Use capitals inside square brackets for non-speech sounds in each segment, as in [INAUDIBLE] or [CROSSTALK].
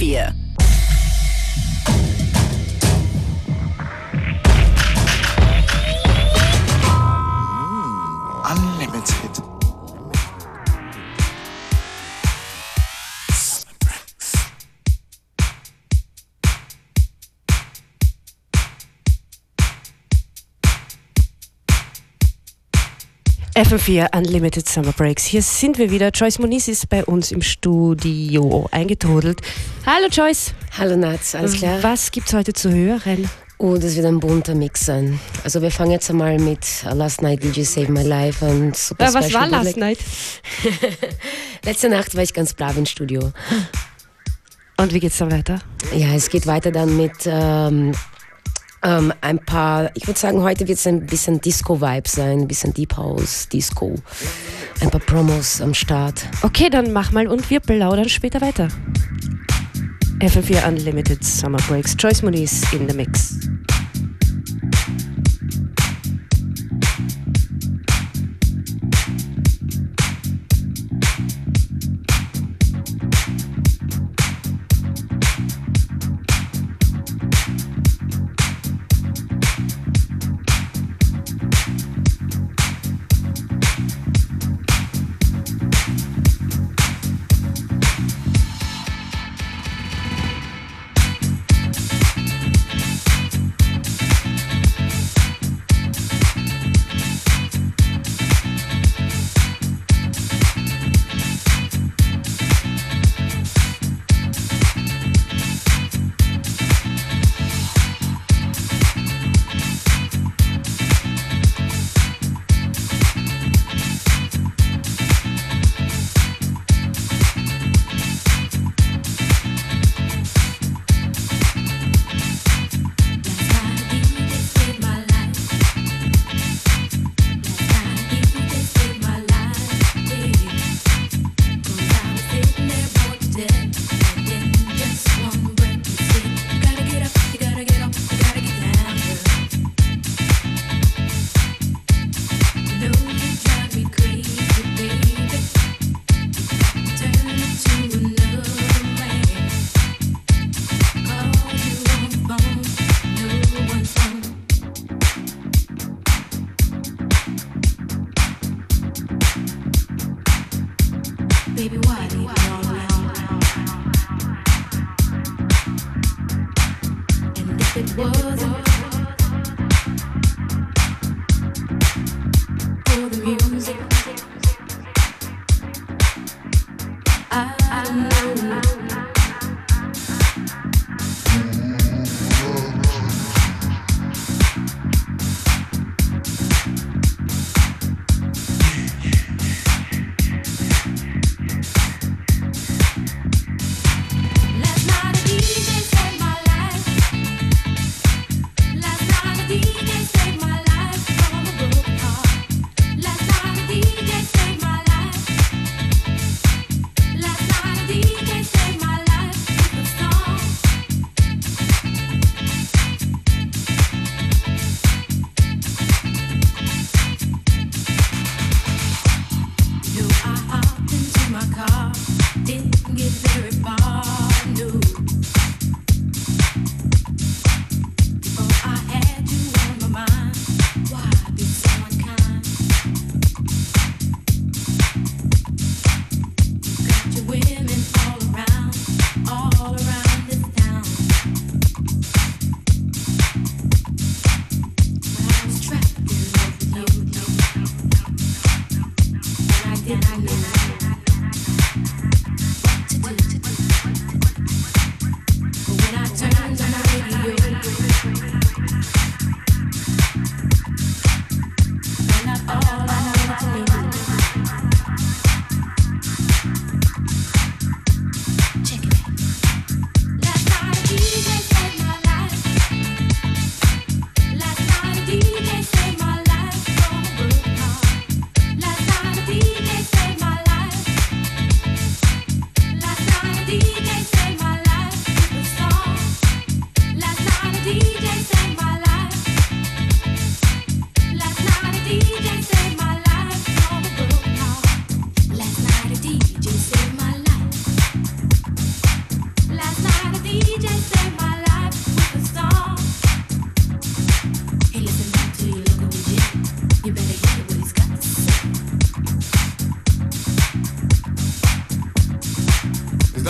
FM4. FM4 Unlimited Summer Breaks. Hier sind wir wieder. Joyce Moniz ist bei uns im Studio eingetrudelt. Hallo Joyce. Hallo Nats, alles klar? Was gibt's heute zu hören? Oh, das wird ein bunter Mix sein. Also wir fangen jetzt einmal mit uh, Last Night Did You Save My Life und Super Ja, was Special war Last Bootleg. Night? [LAUGHS] Letzte Nacht war ich ganz brav im Studio. Und wie geht's dann weiter? Ja, es geht weiter dann mit ähm, ähm, ein paar, ich würde sagen, heute wird es ein bisschen Disco-Vibe sein, ein bisschen Deep House, Disco. Ein paar Promos am Start. Okay, dann mach mal und wir plaudern später weiter. FM4 Unlimited Summer Breaks. Joyce Moniz in the Mix.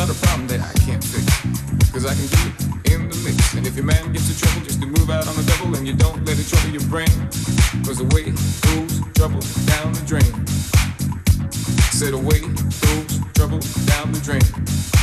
Not a problem that I can't fix. Cause I can do it in the mix. And if your man gets in trouble, just to move out on the double and you don't let it trouble your brain. Cause the way goes trouble down the drain. Said away goes trouble down the drain.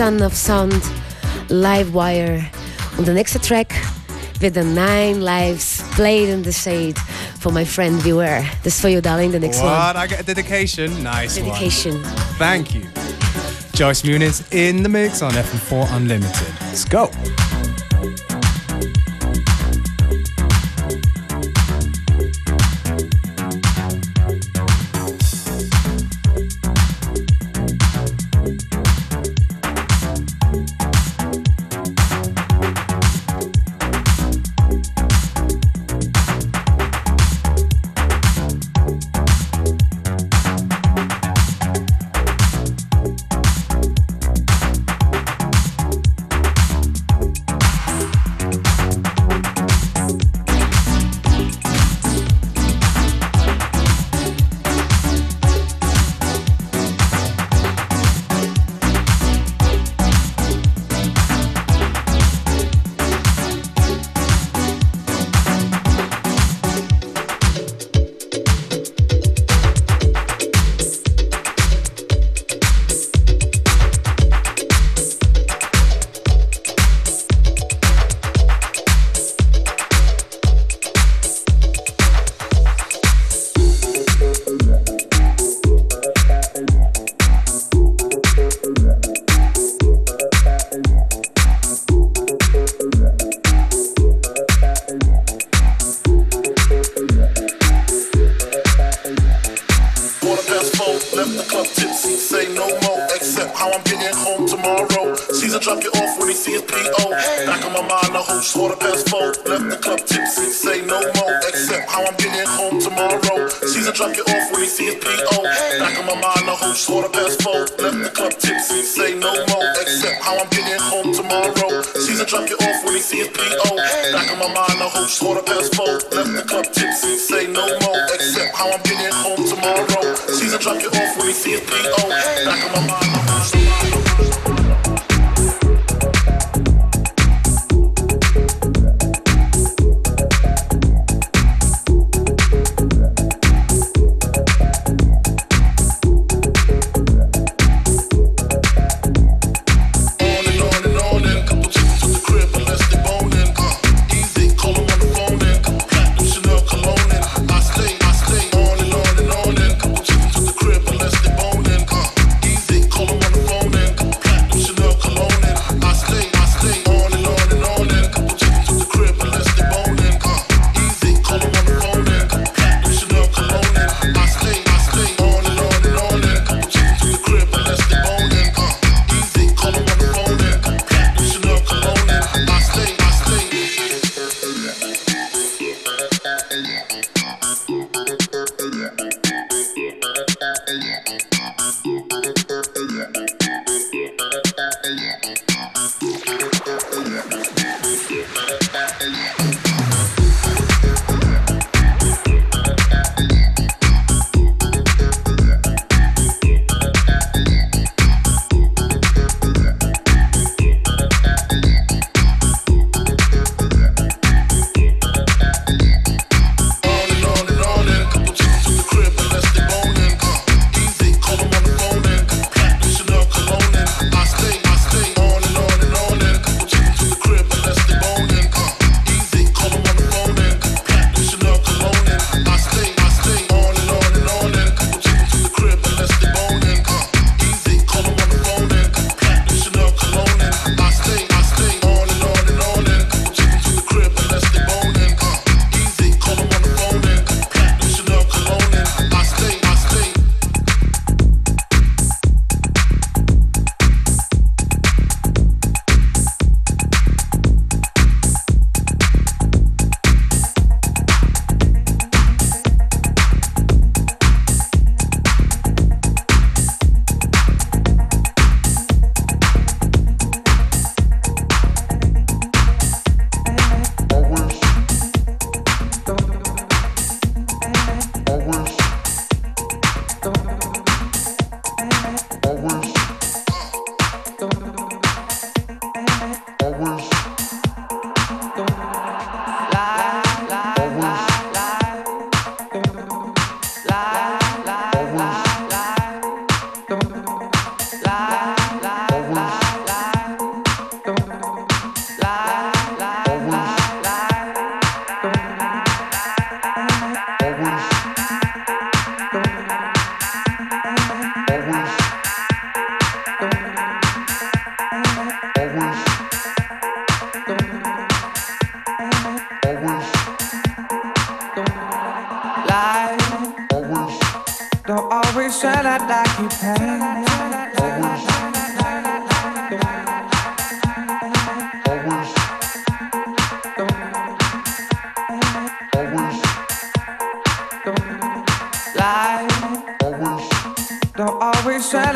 Son of Sound, Livewire. Und der nächste Track wird the Nine Lives Played in the Shade for my friend Beware. This is for you, darling, the next one. What? I get a dedication. Nice one. Dedication. one. Thank you. Joyce Muniz in the mix on FM4 Unlimited. Let's go. Off when he see his PO. Back on my mind, the whole quarter past four, left the club tipsy. Say no more, except how I'm getting home tomorrow. Caesar drop it off when he see his PO. Back on my mind, the whole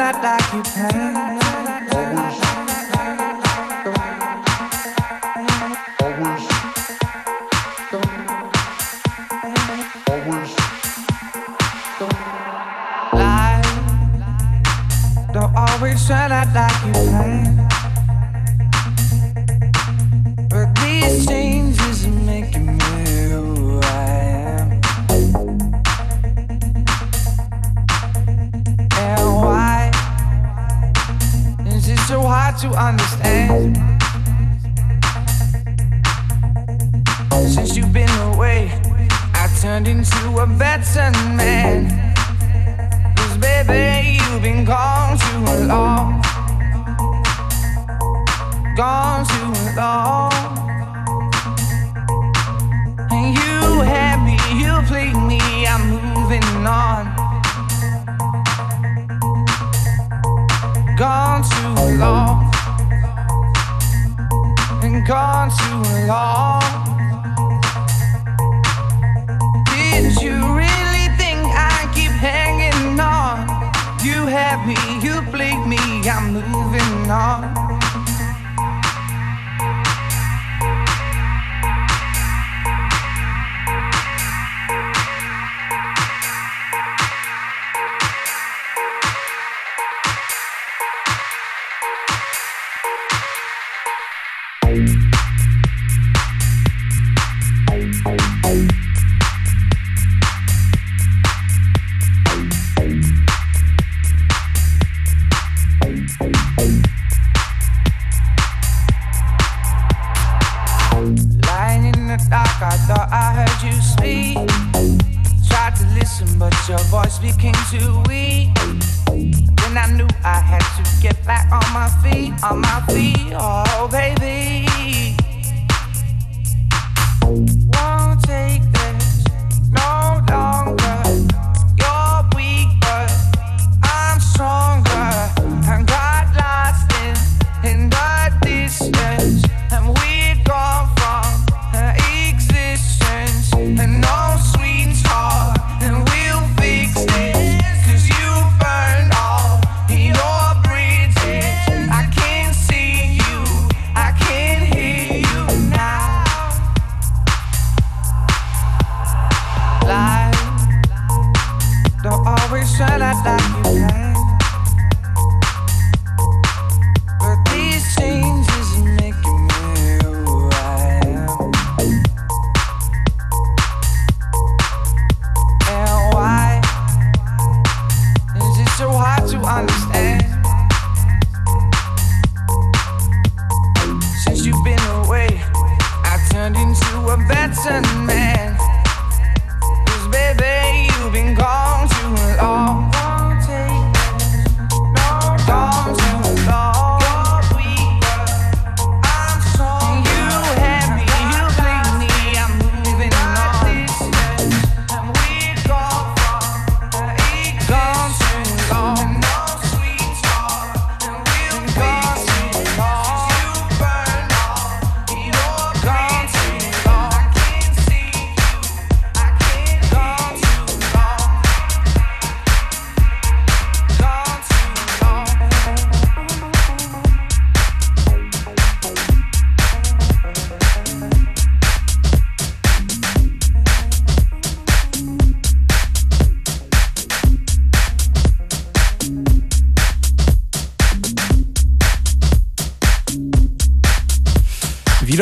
I like you.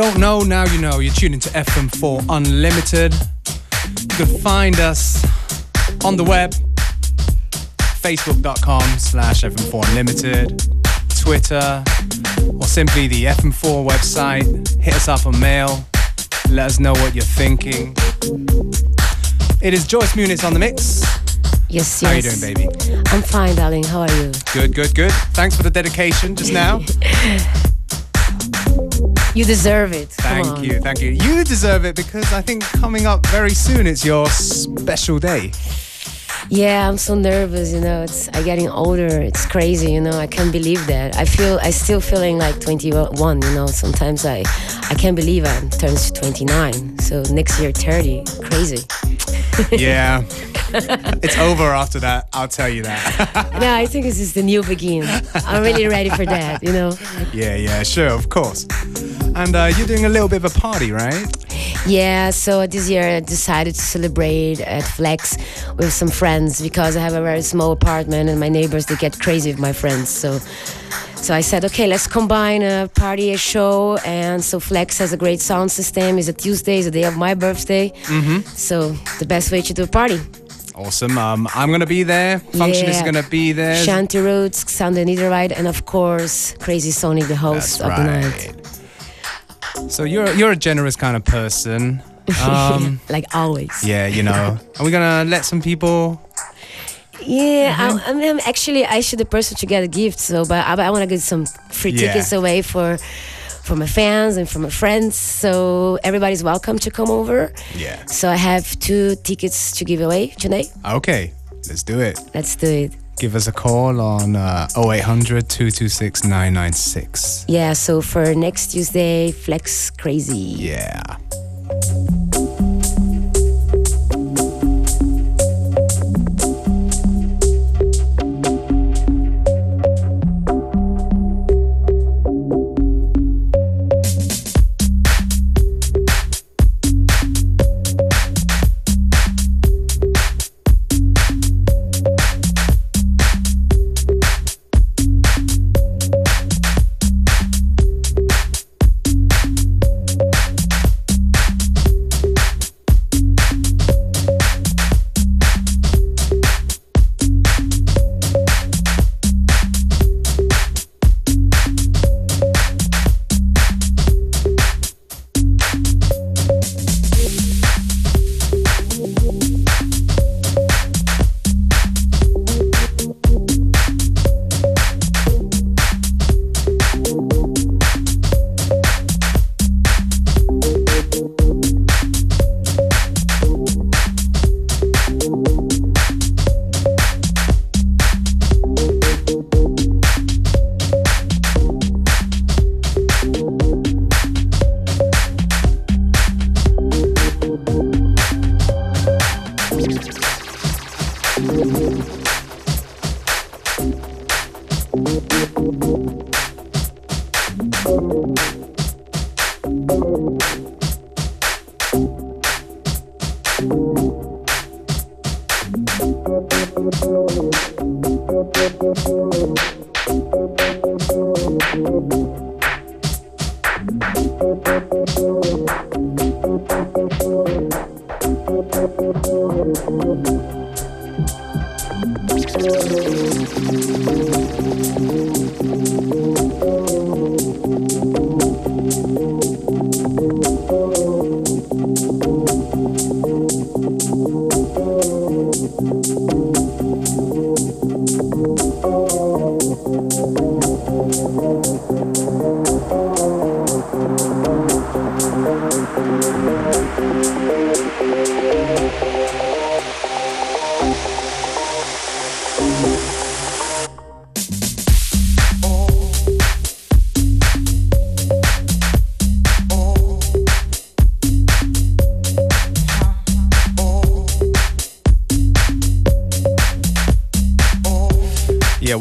don't know, now you know. You're tuning to FM4 Unlimited. You can find us on the web, facebook.com slash FM4 Unlimited, Twitter, or simply the FM4 website. Hit us up on mail. Let us know what you're thinking. It is Joyce Muniz on the mix. Yes, yes. How are you doing, baby? I'm fine, darling. How are you? Good, good, good. Thanks for the dedication just now. [LAUGHS] You deserve it. Thank you, thank you. You deserve it because I think coming up very soon, it's your special day. Yeah, I'm so nervous. You know, it's I'm getting older. It's crazy. You know, I can't believe that. I feel I still feeling like 21. You know, sometimes I I can't believe I turns 29. So next year 30. Crazy. [LAUGHS] Yeah. it's over after that. I'll tell you that. [LAUGHS] yeah, I think this is the new begin. I'm really ready for that. You know. Yeah, yeah, sure, of course. And uh, you're doing a little bit of a party, right? Yeah, so this year I decided to celebrate at Flex with some friends because I have a very small apartment and my neighbors they get crazy with my friends. So so I said, okay, let's combine a party, a show, and so Flex has a great sound system. It's a Tuesday, it's the day of my birthday. Mm-hmm. So the best way to do a party. Awesome. Um, I'm gonna be there. Function is gonna be there. Shanty Roots, Sound and Ride, and of course Crazy Sonic, the host That's of the night. So you're you're a generous kind of person. [LAUGHS] Um, Like always. yeah, you know. Are we gonna let some people? Yeah, Mm-hmm. I'm, I mean, I'm actually I should the person to get a gift. So, but I, I want to get some free Yeah. tickets away for for my fans and for my friends. So everybody's welcome to come over. Yeah. So I have two tickets to give away today. Okay, let's do it. Let's do it. Give us a call on uh, 0800 226 996. Yeah. So for next Tuesday, Flex Crazy. Yeah.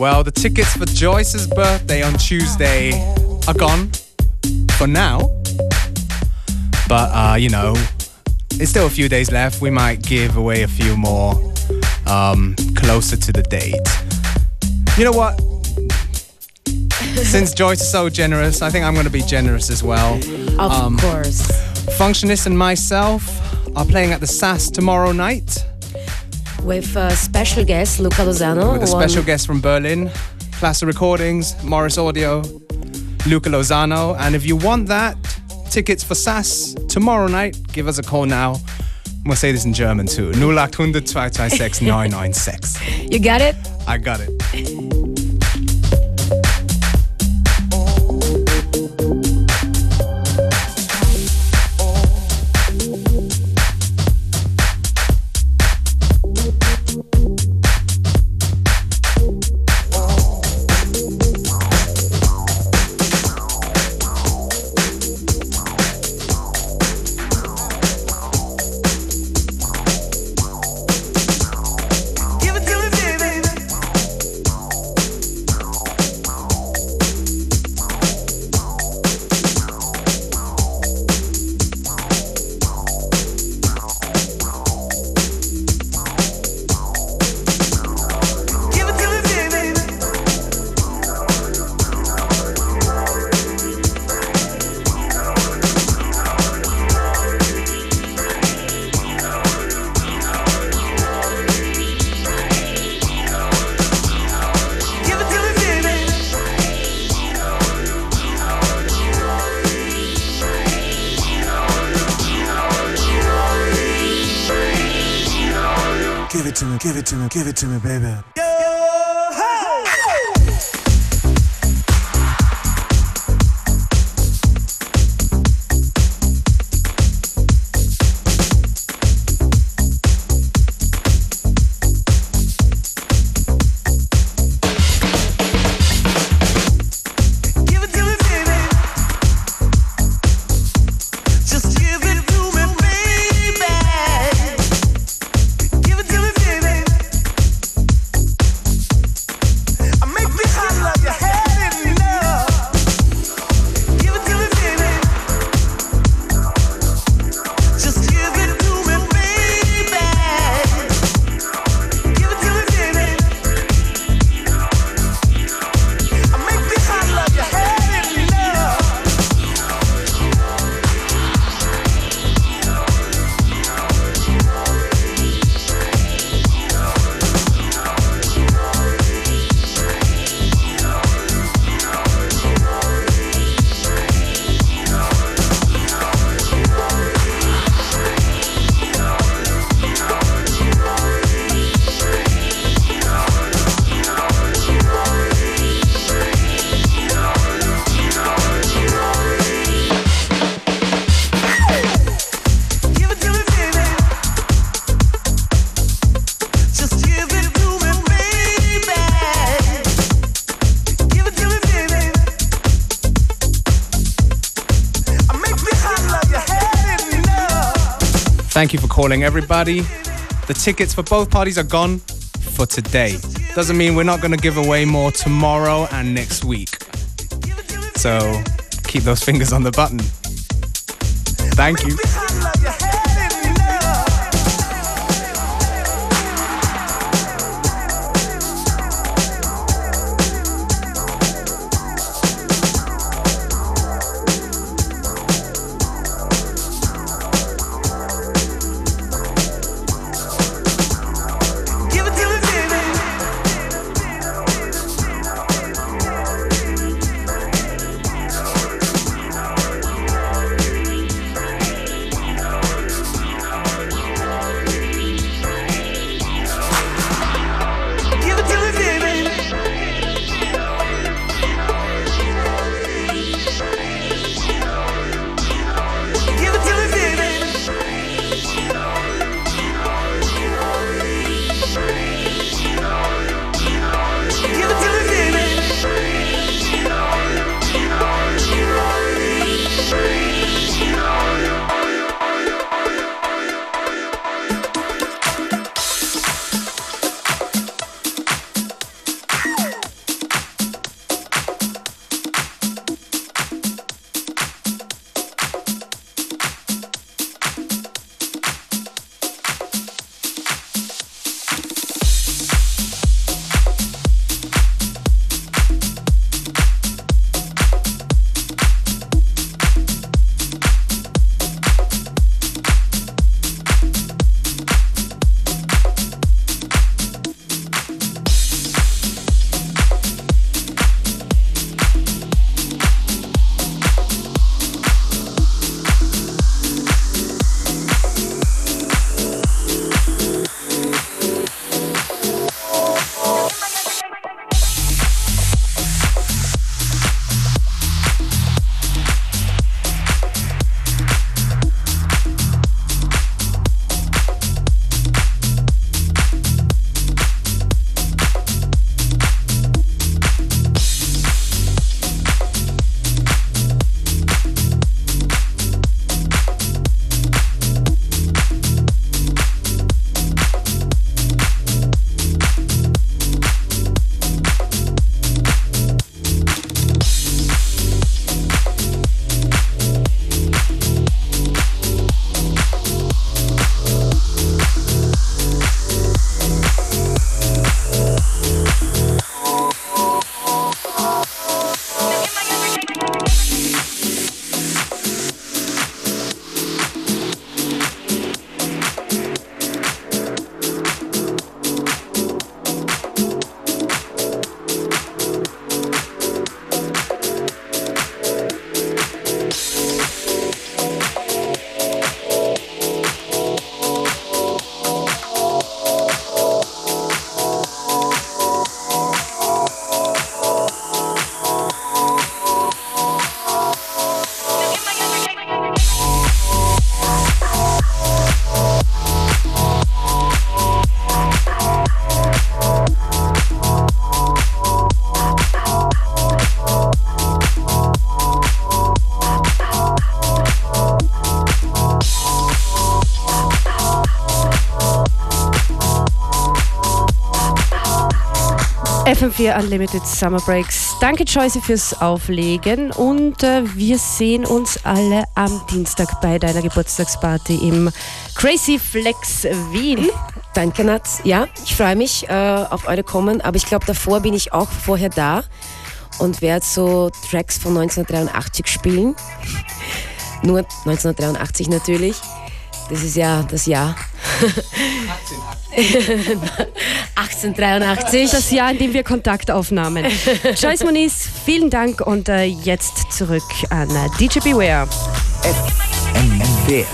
Well, the tickets for Joyce's birthday on Tuesday are gone for now. But, uh, you know, it's still a few days left. We might give away a few more um, closer to the date. You know what? Since Joyce is so generous, I think I'm going to be generous as well. Of Um, course. Functionist and myself are playing at the SAS tomorrow night With a special guest, Luca Lozano. with a special guest from Berlin, Plaza Recordings, Morris Audio, Luca Lozano. And if you want that, tickets for SAS tomorrow night, give us a call now. We'll say this in German too. [LAUGHS] 0800 226 996. You got it? I got it. Give it to me, baby. Thank you for calling, everybody. The tickets for both parties are gone for today. Doesn't mean we're not going to give away more tomorrow and next week. So keep those fingers on the button. Thank you. FM4 Unlimited Summer Breaks. Danke Joyce fürs Auflegen und äh, wir sehen uns alle am Dienstag bei deiner Geburtstagsparty im Crazy Flex Wien. Danke, Nat. Ja, ich freue mich äh, auf eure Kommen, aber ich glaube, davor bin ich auch vorher da und werde so Tracks von 1983 spielen. [LAUGHS] Nur 1983 natürlich. Das ist ja das Jahr. [LAUGHS] [LAUGHS] 1883. Das Jahr, in dem wir Kontakt aufnahmen. [LAUGHS] Joyce Moniz, vielen Dank und äh, jetzt zurück an äh, DJ Beware. FM4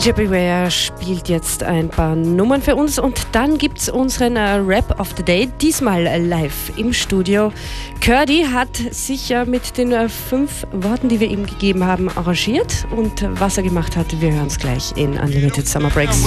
DJ Beware spielt jetzt ein paar Nummern für uns und dann gibt es unseren äh, Rap of the Day, diesmal live im Studio. Curdy hat sich äh, mit den äh, fünf Worten, die wir ihm gegeben haben, arrangiert und was er gemacht hat, wir hören es gleich in Unlimited Summer Breaks.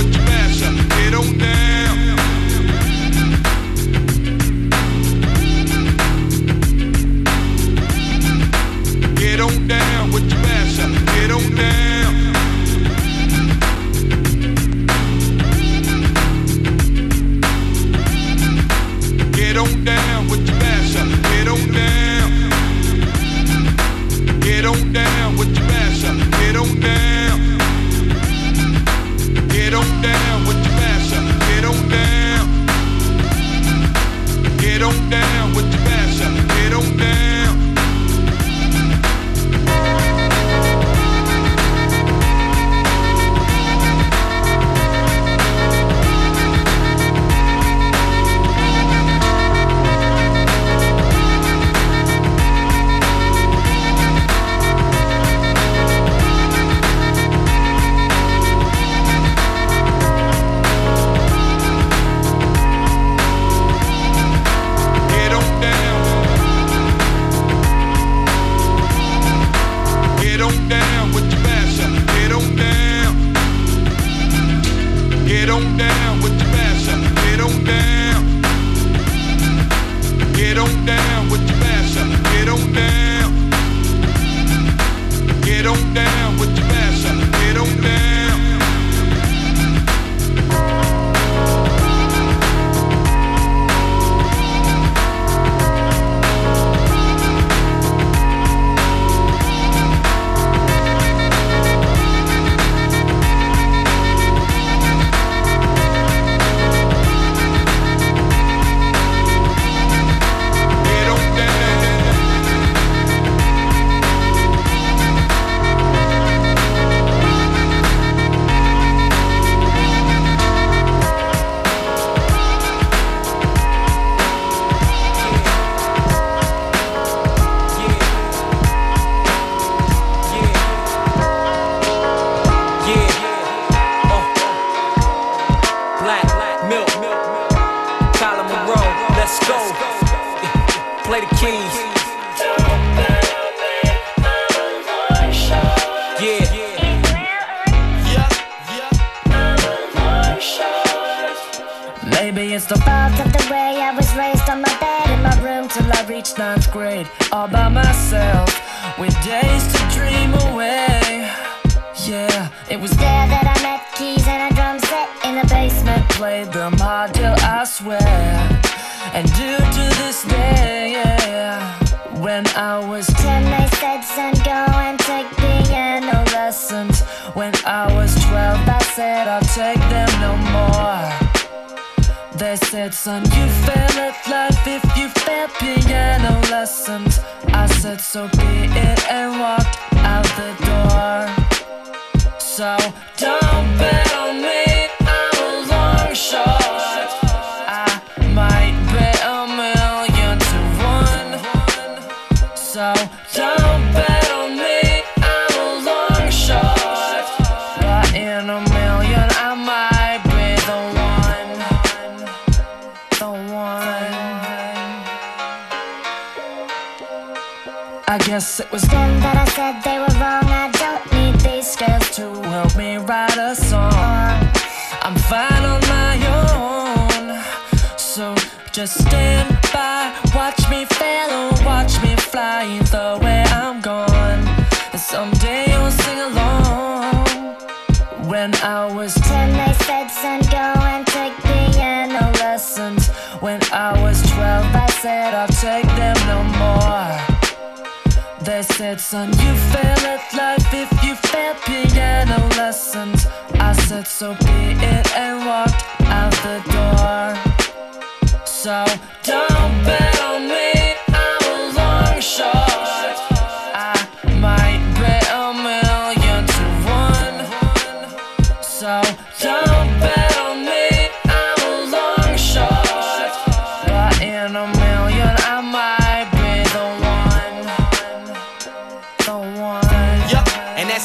I was 10, they said, son, go and take piano lessons. When I was 12, I said, I'll take them no more. They said, son, you fail at life if you fail piano lessons. I said, so be it, and walked out the door. So don't bet on me, guess it was them that I said they were wrong. I don't need these scales to help me write a song. I'm fine on my own. So just stand by, Son, you fail at life if you fail piano lessons. I said, so be it, and walked out the door. So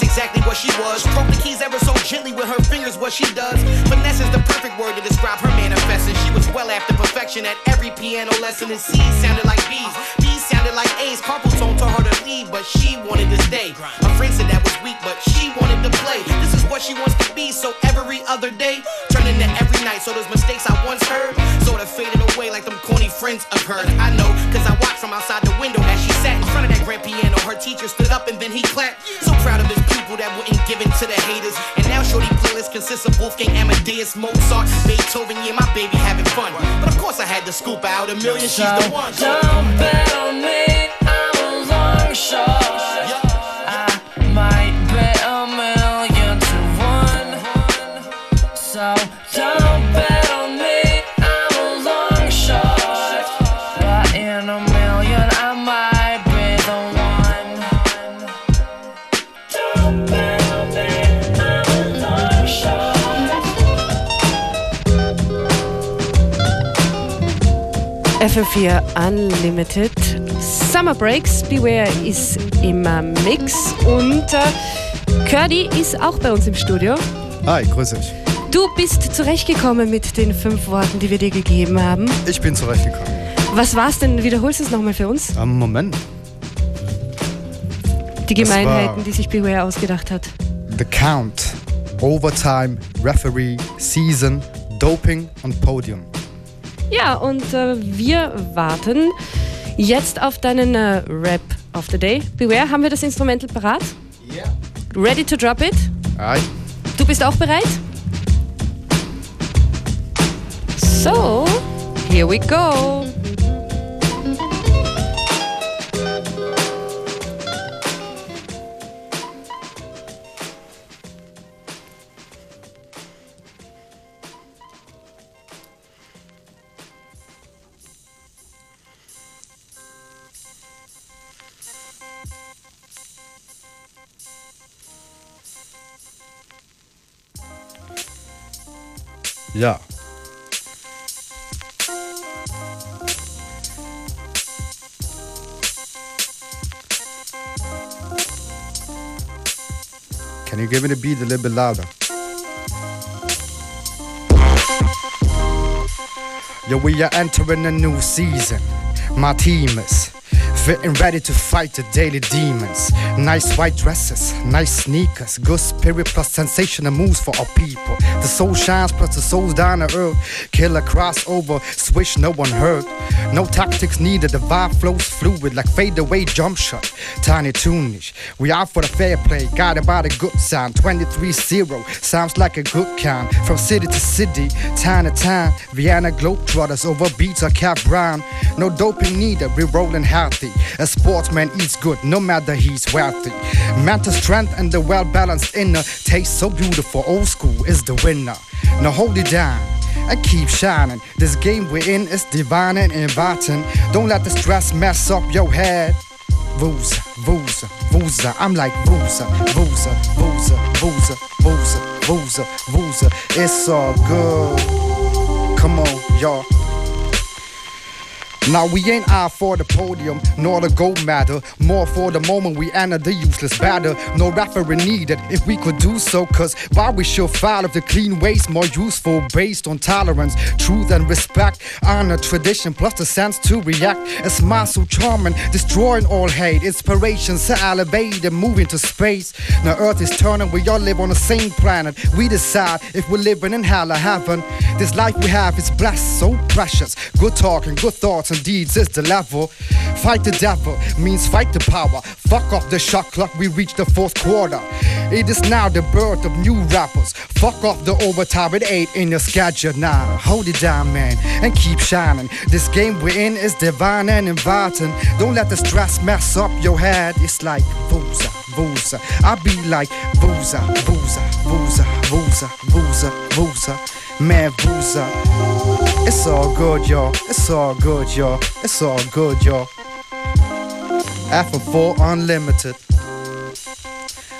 that's exactly what she was. Stroke the keys ever so gently with her fingers, what she does. Finesse is the perfect word to describe her manifesting. She was well after perfection at every piano lesson, and C's sounded like B's. B's sounded like A's. Carpal tone told her to leave, but she wanted to stay. Her friend said that was weak, but she wanted to play. This is what she wants to be, so every other day, turning to every night. So those mistakes I once heard sort of faded away like them corny friends of hers. I know, cause I watched from outside the window as she sat in front of that grand piano. Her teacher stood up and then he clapped. So proud of his pupil that wouldn't give in to the haters. And now Shorty playlist consists of Wolfgang Amadeus, Mozart, Beethoven. Yeah, my baby having fun. But of course I had to scoop out a million. She's the one. Don't bet on me, I'm a long shot. FM4 Unlimited. Summer Breaks, Beware ist im äh, Mix und äh, Curdy ist auch bei uns im Studio. Hi, grüß dich. Du bist zurechtgekommen mit den fünf Worten, die wir dir gegeben haben. Ich bin zurechtgekommen. Was war's denn? Wiederholst du es nochmal für uns? Am Moment. Die Gemeinheiten, die sich Beware ausgedacht hat. The Count, Overtime, Referee, Season, Doping und Podium. Ja, und äh, wir warten jetzt auf deinen äh, Rap of the Day. Beware, haben wir das Instrumental parat? Ja. Ready to drop it? Aye. Du bist auch bereit? So, here we go. Ja. Can you give me the beat a little bit louder? Yo, we are entering a new season. My team is fitting ready to fight the daily demons. Nice white dresses, nice sneakers, good spirit plus sensational moves for our people. The soul shines plus the soul's down to earth. Killer crossover, switch no one heard. No tactics needed, the vibe flows fluid like fade away jump shot. Tiny tunish, we out for the fair play, guided by the good sound. 23-0, sounds like a good count. From city to city, town to town. Vienna Globetrotters over beats are Cap Brown. No doping needed, we rolling healthy. A sportsman eats good, no matter he's wealthy. Mental strength and the well-balanced inner taste so beautiful. Old school is the winner. Now hold it down and keep shining. This game we're in is divine and inviting. Don't let the stress mess up your head. Vooza, vooza, vooza. I'm like vooza, vooza, vooza, vooza, vooza, vooza, vooza. It's all good. Come on, y'all. Now we ain't out for the podium, nor the gold matter. More for the moment we enter the useless battle. No referee needed if we could do so, cause why we should file if the clean ways more useful based on tolerance, truth and respect, honor, tradition, plus the sense to react. A smile so charming, destroying all hate, inspiration so elevated, moving to space. Now earth is turning, we all live on the same planet. We decide if we're living in hell or heaven. This life we have is blessed, so precious. Good talking, good thoughts and deeds is the level. Fight the devil means fight the power. Fuck off the shot clock, we reach the fourth quarter. It is now the birth of new rappers. Fuck off the overtime at 8 in your schedule now. Hold it down, man, and keep shining. This game we're in is divine and inviting. Don't let the stress mess up your head. It's like boozer, boozer. I be like boozer, boozer, boozer, boozer, boozer, boozer. Man, boozer. It's all good, y'all. It's all good, y'all. It's all good, y'all. FM4 Unlimited.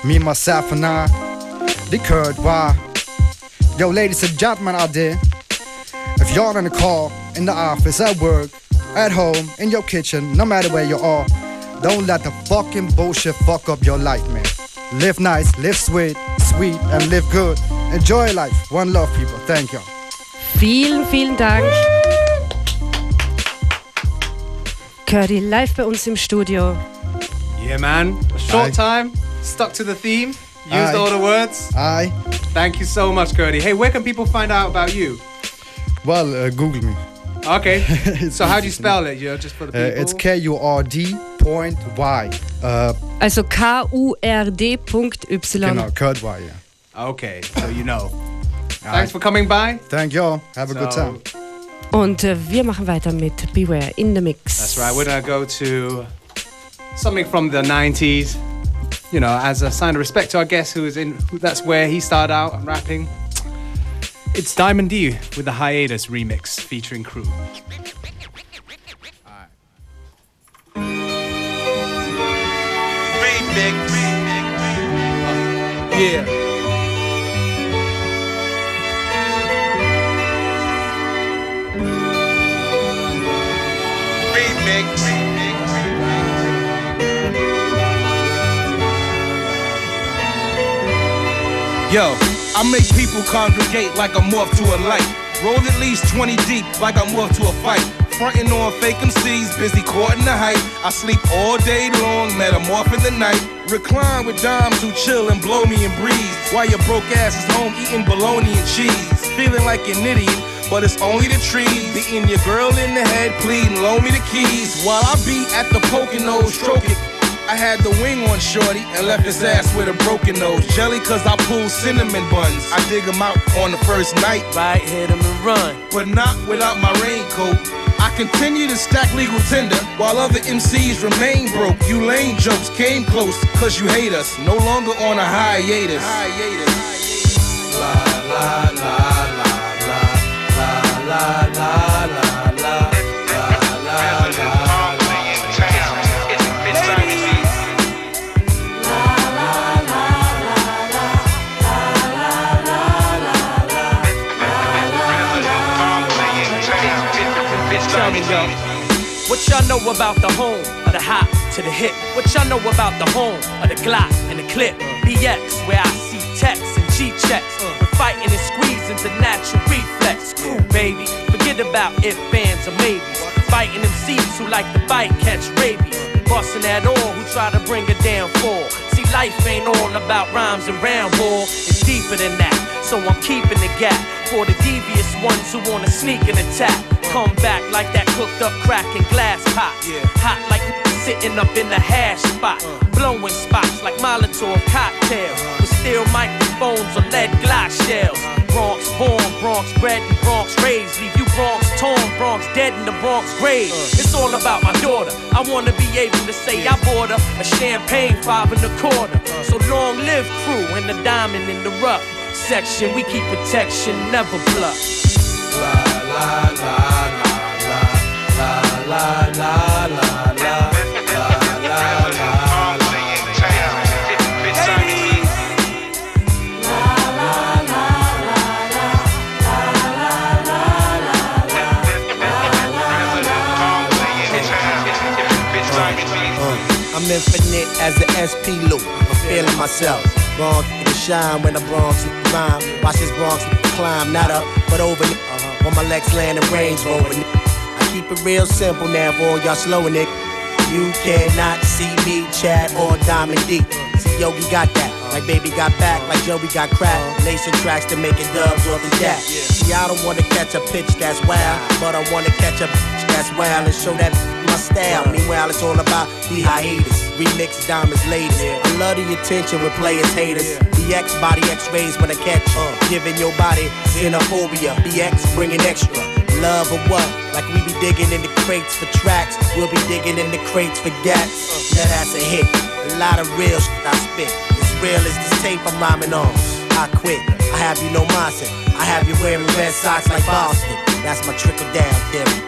Me, myself, and I, the Kurt Why? Yo, ladies and gentlemen out there, if you're in the car, in the office, at work, at home, in your kitchen, no matter where you are, don't let the fucking bullshit fuck up your life, man. Live nice, live sweet, sweet, and live good. Enjoy life. One love, people. Thank you. Vielen, vielen Dank. Curdy live bei uns im Studio. Yeah, man. A short time, stuck to the theme, used Aye. all the words. Aye. Thank you so much, Gertie. Hey, where can people find out about you? Well, uh, Google me. Okay. [LAUGHS] so how do you spell it? You know, just for the Uh, people. it's K U R D point Y. Uh, Also K-U-R-D.y. genau, Kurt Y, yeah. Okay, so you know. Thanks for coming by. Thank y'all. Have a good time. Und äh, wir machen weiter mit Beware in the Mix. That's right. We're gonna go to something from the '90s. You know, as a sign of respect to our guest, who is in that's where he started out rapping. It's Diamond D with the Hiatus remix featuring Crew. Yeah. Yo, I make people congregate like I'm off to a light. Roll at least 20 deep like I'm off to a fight. Frontin' on fake MCs, busy courting the hype. I sleep all day long, metamorph in the night. Recline with dimes who chill and blow me and breeze. While your broke ass is home eating bologna and cheese. Feeling like an idiot, but it's only the trees. Beating your girl in the head, pleading, loan me the keys. While I be at the Poconos, stroking. I had the wing on Shorty and left his ass with a broken nose. Jelly, cause I pulled cinnamon buns. I dig him out on the first night. Bite, hit him and run. But not without my raincoat. I continue to stack legal tender while other MCs remain broke. You lame jokes came close, cause you hate us. No longer on a hiatus. hiatus. La la la la la la la la. Know about the home of the hop to the hip? What y'all know about the home of the Glock and the clip? BX, where I see texts and G checks. We're fighting and squeezing to natural reflex. Cool, baby. Forget about if, fans, or maybes. Fighting MCs who like to bite, catch rabies. Busting at all who try to bring a down fall. See, life ain't all about rhymes and round ball. It's deeper than that. So I'm keeping the gap for the devious ones who wanna sneak and attack. Come back like that cooked up crack and glass pot. Yeah. Hot like sitting up in the hash spot. Uh. Blowing spots like Molotov cocktails. Uh. With steel microphones or lead glass shells. Uh. Bronx born, Bronx bred, and Bronx raised. Leave you Bronx torn, Bronx dead in the Bronx grave. It's all about my daughter. I wanna be able to say I bought her a champagne five and a quarter. So long live crew and the diamond in the rough section. We keep protection, never bluff. La la la la la la la la infinite as the SP loop. I'm feeling myself. Bronx to shine when the Bronx rhyme. Watch this Bronx climb, not up, but over. Uh-huh. When my legs land in Range Rover. I keep it real simple now for all y'all slowing it. You cannot see me, Chad, or Diamond D. See, Yogi got that. Like baby got back, like Joey got crack. Nation tracks to make it dubs off the jack. See, I don't wanna catch a pitch that's wild, but I wanna catch a pitch that's wild and show that style. Meanwhile, it's all about the hiatus. Remix diamonds ladies. I love the attention with players haters. BX body X-rays when I catch uh, giving your body xenophobia. BX bringing extra. Love or what? Like we be digging in the crates for tracks. We'll be digging in the crates for gats. That ass a hit. A lot of real shit I spit. As real as this tape I'm rhyming on. I quit. I have you no mindset. I have you wearing red socks like Boston. That's my trickle down theory.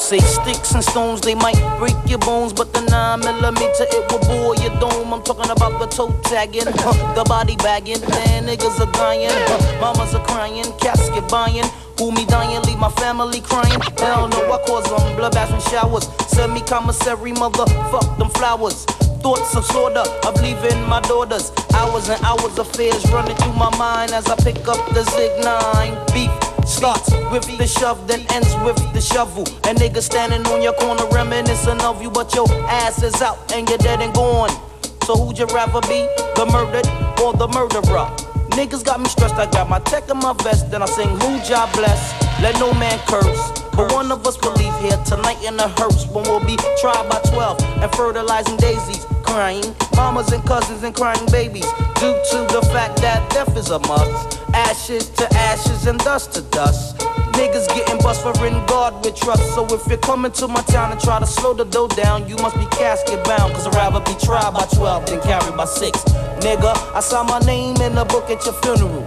Say sticks and stones, they might break your bones, but the 9 millimeter it will bore your dome. I'm talking about the toe tagging, the body bagging. Man, niggas are dying, mamas are crying, casket buying. Who me dying, leave my family crying. Hell no, I cause them blood baths and showers. Send me commissary, motherfuck them flowers. Thoughts of slaughter of leaving my daughters. Hours and hours of fears running through my mind as I pick up the Zig 9. Beef starts with the shove, then ends with the shovel. And niggas standing on your corner reminiscing of you, but your ass is out and you're dead and gone. So who'd you rather be, the murdered or the murderer? Niggas got me stressed, I got my tech in my vest, then I sing who job bless. Let no man curse. But one of us will leave here tonight in a hearse when we'll be tried by 12 and fertilizing daisies, crying mamas and cousins and crying babies due to the fact that death is a must. Ashes to ashes and dust to dust. Niggas getting bust for in God with trust. So if you're coming to my town and try to slow the dough down, you must be casket bound. Cause I'd rather be tried by 12 than carried by 6. Nigga, I saw my name in the book at your funeral.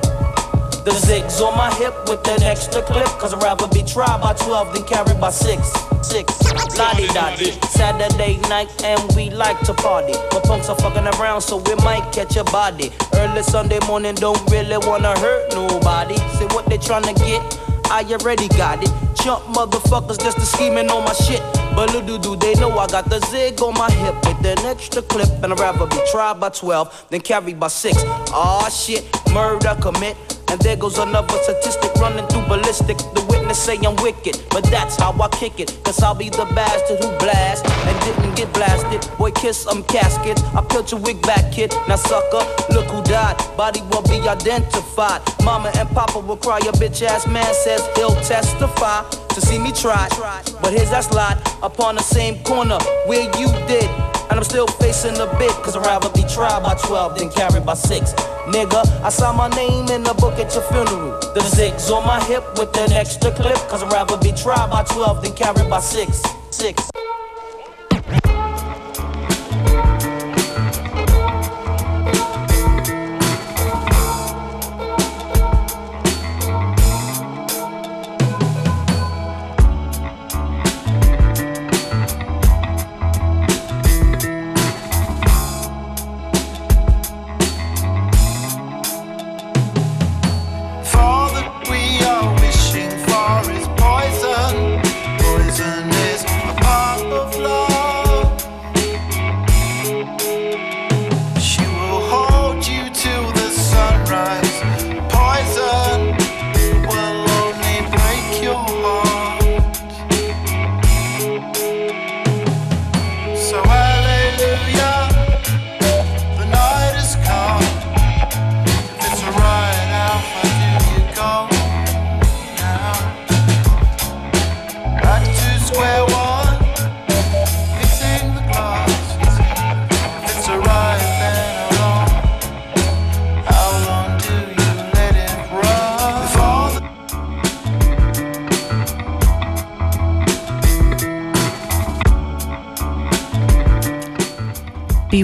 The zigs on my hip with an extra clip. Cause I'd rather be tried by 12 than carried by 6. 6. Lottie dotty. Saturday night and we like to party. But punks are fucking around so we might catch a body. Early Sunday morning don't really wanna hurt nobody. Say what they tryna get. I already got it. Chump motherfuckers just to scheming on my shit. But little do they know I got the zig on my hip with an extra clip. And I'd rather be tried by 12 than carried by 6. Aw shit, murder commit. And there goes another statistic running through ballistic. The witness say I'm wicked, but that's how I kick it. Cause I'll be the bastard who blast and didn't get blasted. Boy, kiss some casket. I peeled your wig back, kid. Now, sucker, look who died. Body won't be identified. Mama and Papa will cry. Your bitch ass man says he'll testify to see me try. But here's that slide upon the same corner where you did. And I'm still facing a bit, cause I'd rather be tried by 12 than carried by 6. Nigga, I saw my name in the book at your funeral. The zigs on my hip with an extra clip, cause I'd rather be tried by 12 than carried by 6. 6.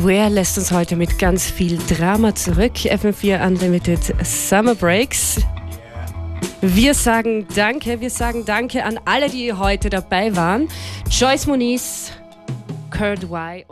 Beware lässt uns heute mit ganz viel Drama zurück. FM4 Unlimited Summer Breaks. Wir sagen Danke, wir sagen Danke an alle, die heute dabei waren. Joyce Moniz, Kurt Y